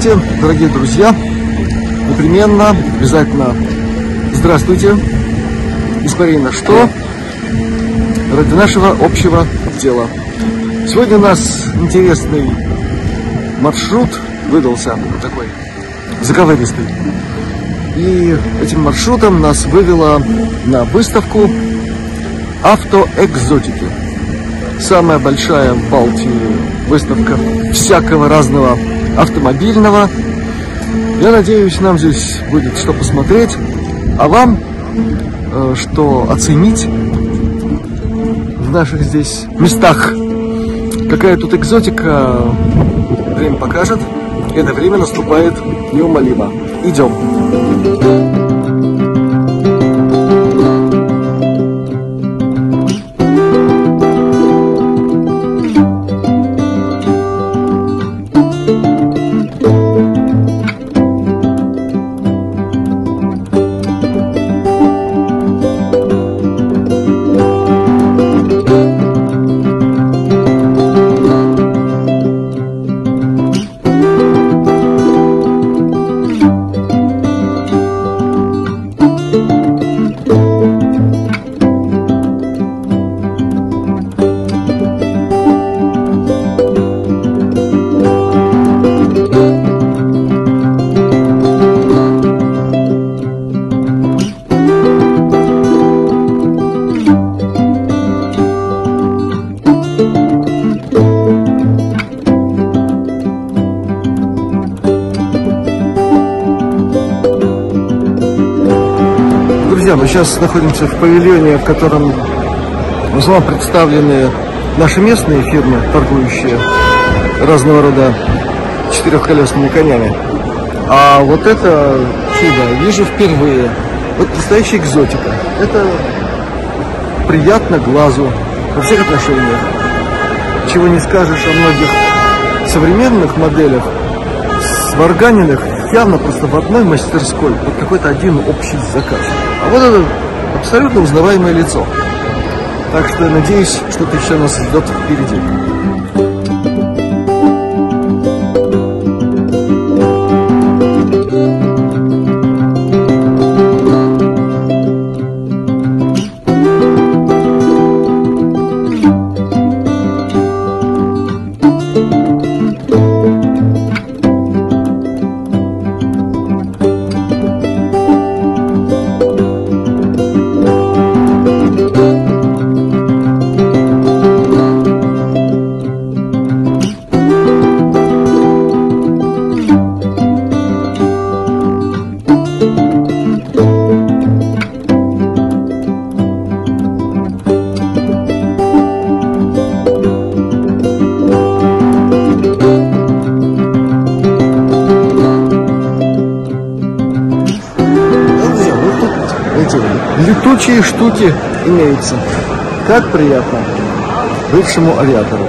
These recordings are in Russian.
Здравствуйте, дорогие друзья! Непременно, обязательно здравствуйте! Испарина что? Ради нашего общего дела. Сегодня у нас интересный маршрут выдался такой заковыристый. И этим маршрутом нас вывела на выставку автоэкзотики. Самая большая в Балтии выставка всякого разного автомобильного. Я надеюсь, нам здесь будет что посмотреть, а вам э, что оценить в наших здесь местах. Какая тут экзотика, время покажет. Это время наступает неумолимо. Идем. Сейчас находимся в павильоне, в котором в основном представлены наши местные фирмы, торгующие разного рода четырехколесными конями. А вот это чудо вижу впервые. Вот настоящая экзотика. Это приятно глазу во всех отношениях. Чего не скажешь о многих современных моделях, сварганенных явно просто в одной мастерской, под какой-то один общий заказ. А вот это абсолютно узнаваемое лицо. Так что надеюсь, что-то еще нас ждет впереди. Как приятно бывшему авиатору.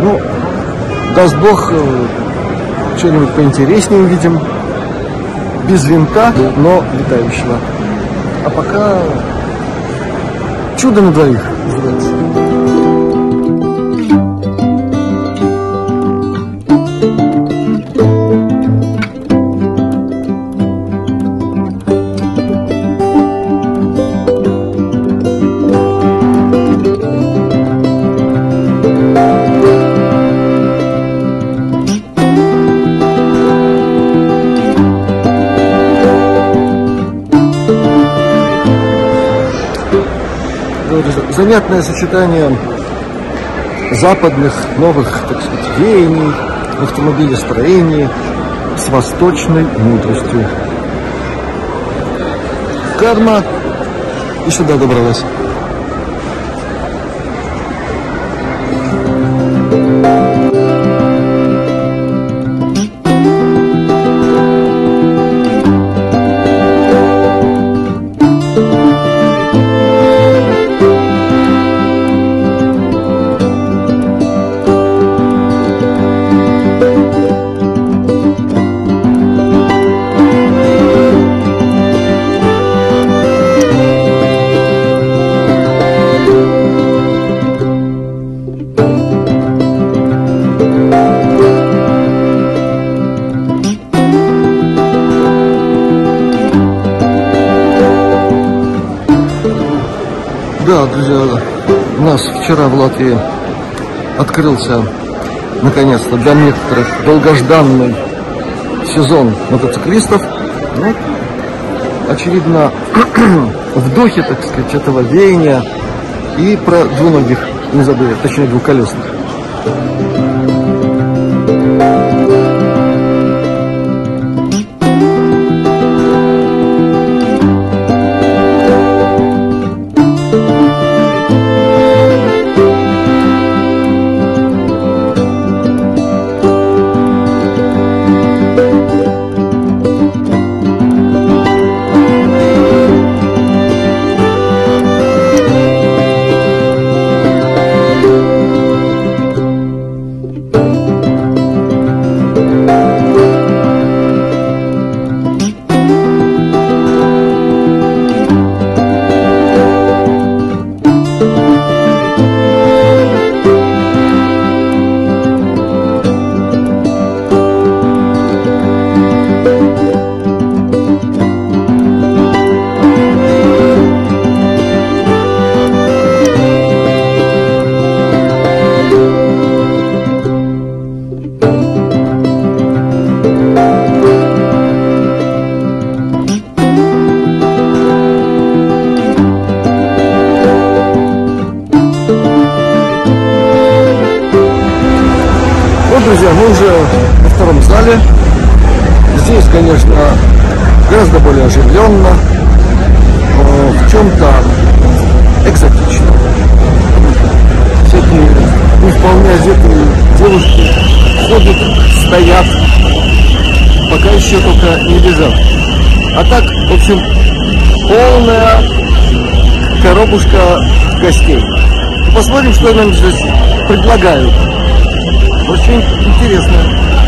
Ну, даст Бог, э, что-нибудь поинтереснее увидим. Без винта, но летающего. А пока чудо на двоих называется. Занятное сочетание западных новых, так сказать, веяний в автомобилестроении с восточной мудростью. Карма и сюда добралась. Вчера в Латвии открылся наконец-то для некоторых долгожданный сезон мотоциклистов. Ну, очевидно, в духе, так сказать, этого веяния и про двуногих не забыли, точнее двухколесных. Зале. Здесь, конечно, гораздо более оживленно, в чем-то экзотично. Всякие не вполне одетые девушки ходят, стоят, пока еще только не бежат. А так, в общем, полная коробушка гостей. Посмотрим, что нам здесь предлагают. Очень интересно.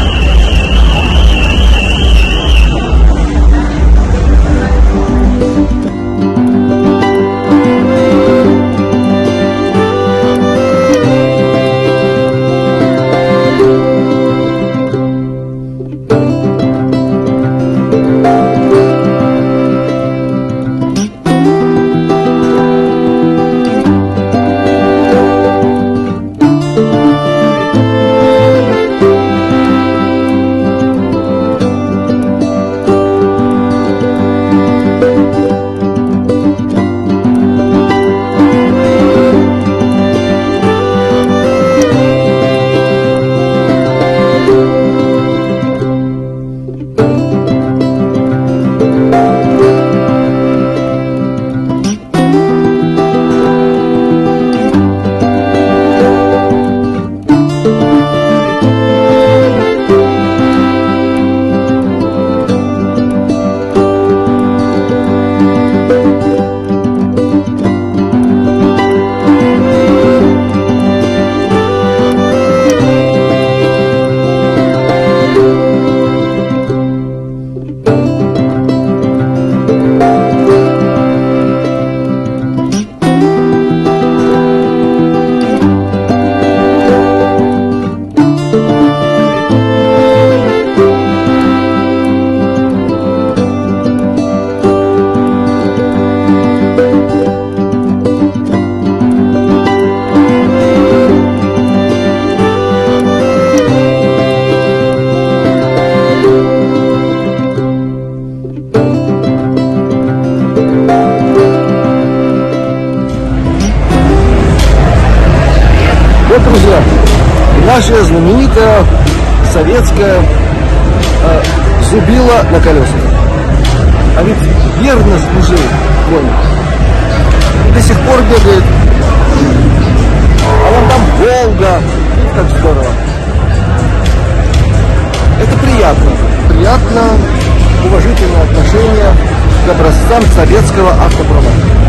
Вот, друзья, наша знаменитая советская э, зубила на колесах. А ведь верно служил конь. До сих пор бегает. А вон там Волга. Как здорово. Это приятно. Приятно, уважительное отношение к образцам советского автопрома.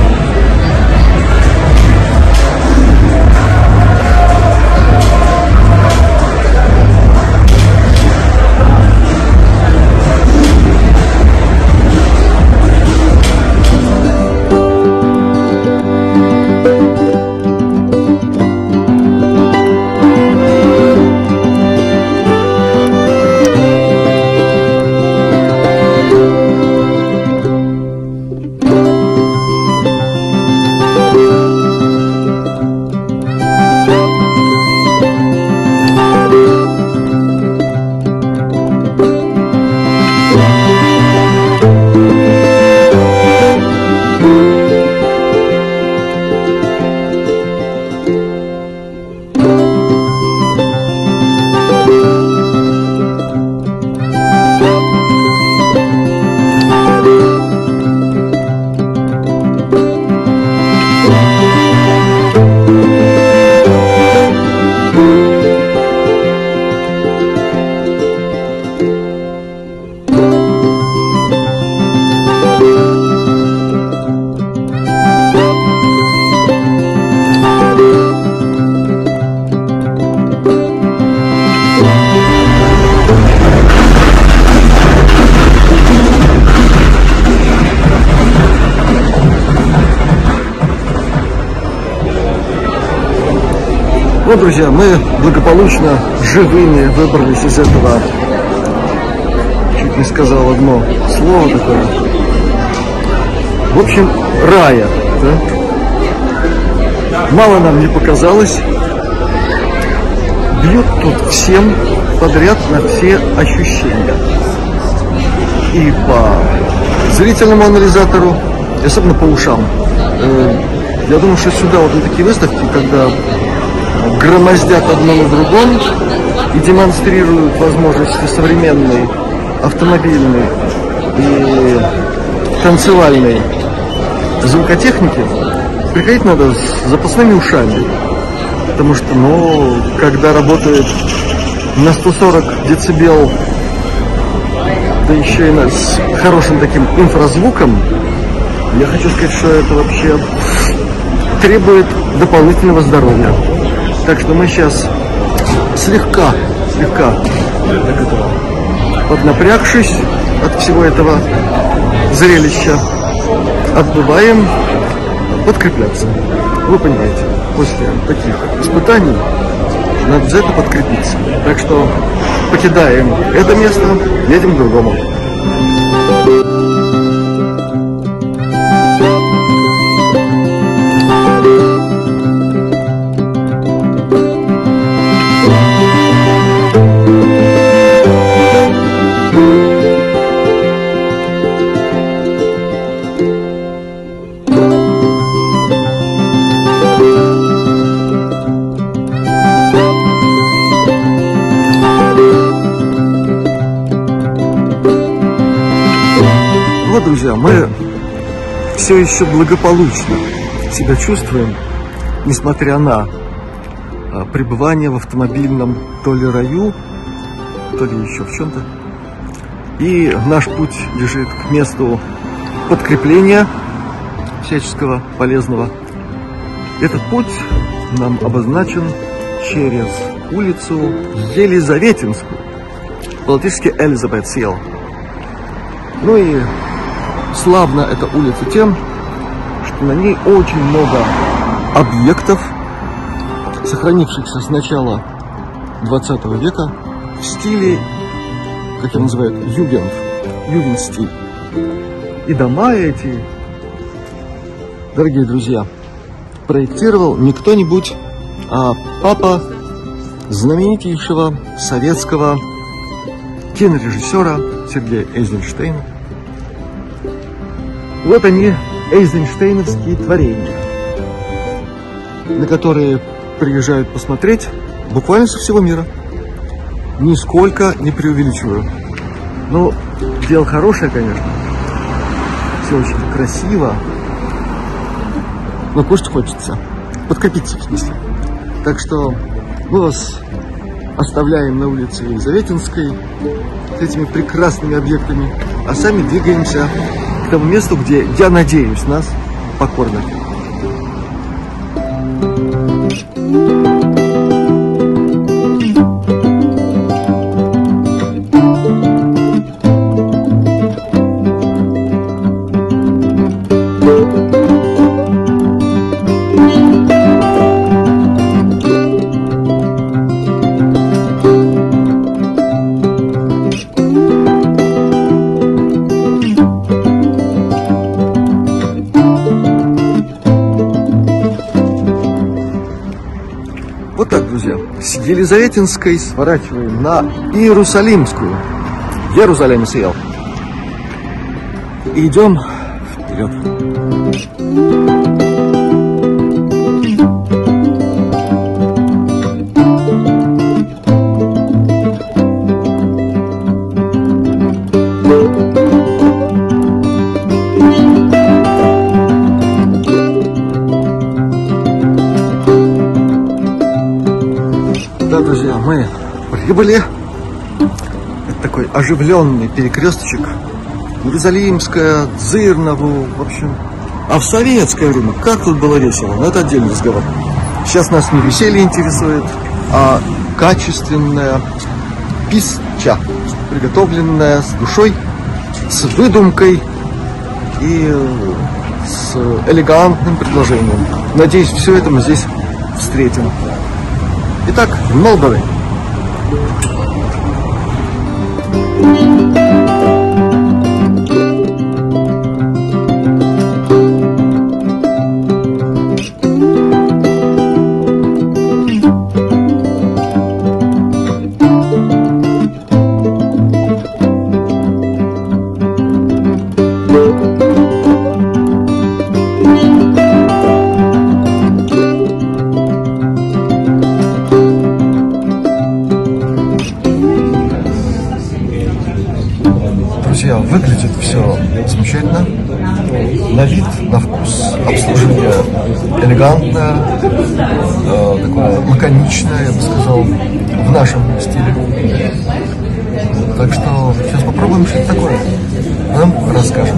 Вот, друзья, мы благополучно живыми выбрались из этого, чуть не сказал одно слово такое, в общем, рая, да? Мало нам не показалось, бьют тут всем подряд на все ощущения. И по зрительному анализатору, особенно по ушам. Э, я думаю, что сюда вот на такие выставки, когда громоздят одно на другом и демонстрируют возможности современной автомобильной и танцевальной звукотехники, приходить надо с запасными ушами. Потому что, ну, когда работает на 140 децибел, да еще и на, с хорошим таким инфразвуком, я хочу сказать, что это вообще требует дополнительного здоровья. Так что мы сейчас слегка, слегка так это, поднапрягшись от всего этого зрелища, отбываем подкрепляться. Вы понимаете, после таких испытаний надо за это подкрепиться. Так что покидаем это место, едем к другому. Друзья, мы все еще благополучно себя чувствуем, несмотря на а, пребывание в автомобильном то ли раю, то ли еще в чем-то. И наш путь лежит к месту подкрепления всяческого полезного. Этот путь нам обозначен через улицу Елизаветинскую, по-латышски Элизабет Ну и славна эта улица тем, что на ней очень много объектов, сохранившихся с начала 20 века в стиле, как его называют, югент, югент-стиль. И дома эти, дорогие друзья, проектировал не кто-нибудь, а папа знаменитейшего советского кинорежиссера Сергея Эйзенштейна, вот они, эйзенштейновские творения, на которые приезжают посмотреть буквально со всего мира. Нисколько не преувеличиваю. Ну, дело хорошее, конечно. Все очень красиво. Но кушать хочется. Подкопиться, в смысле. Так что мы вас оставляем на улице Елизаветинской с этими прекрасными объектами, а сами двигаемся тому месту, где, я надеюсь, нас покормят. Елизаветинской сворачиваем на Иерусалимскую. Иерусалим съел. И идем вперед. Оживленный перекресточек. Иерусалимская, Дзырнову, в общем. А в советское время как тут было весело, но это отдельный разговор. Сейчас нас не веселье интересует, а качественная пища, приготовленная с душой, с выдумкой и с элегантным предложением. Надеюсь, все это мы здесь встретим. Итак, Молдовы. Элегантное, э, такое лаконичное, я бы сказал, в нашем стиле. Так что сейчас попробуем что-то такое. Нам расскажем.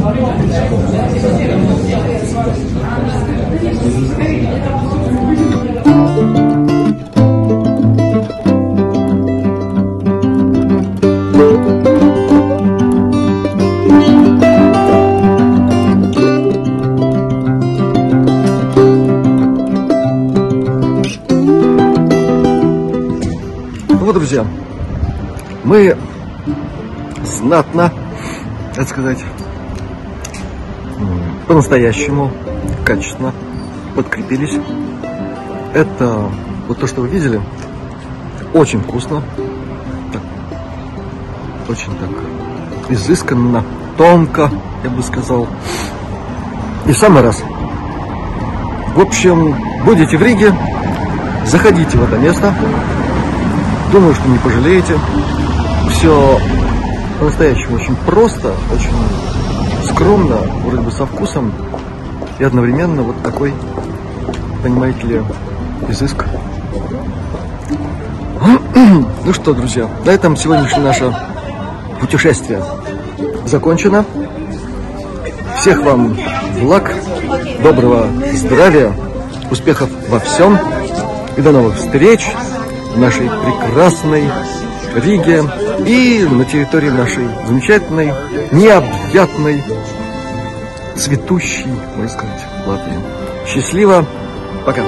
Мы знатно, так сказать, по-настоящему, качественно подкрепились. Это вот то, что вы видели, очень вкусно, так, очень так изысканно, тонко, я бы сказал. И в самый раз. В общем, будете в Риге, заходите в это место. Думаю, что не пожалеете. Все по-настоящему очень просто, очень скромно, вроде бы со вкусом. И одновременно вот такой, понимаете ли, изыск. Ну что, друзья, на этом сегодняшнее наше путешествие закончено. Всех вам благ, доброго здравия, успехов во всем и до новых встреч в нашей прекрасной Риге и на территории нашей замечательной, необъятной, цветущей, можно сказать, Латвии. Счастливо, пока!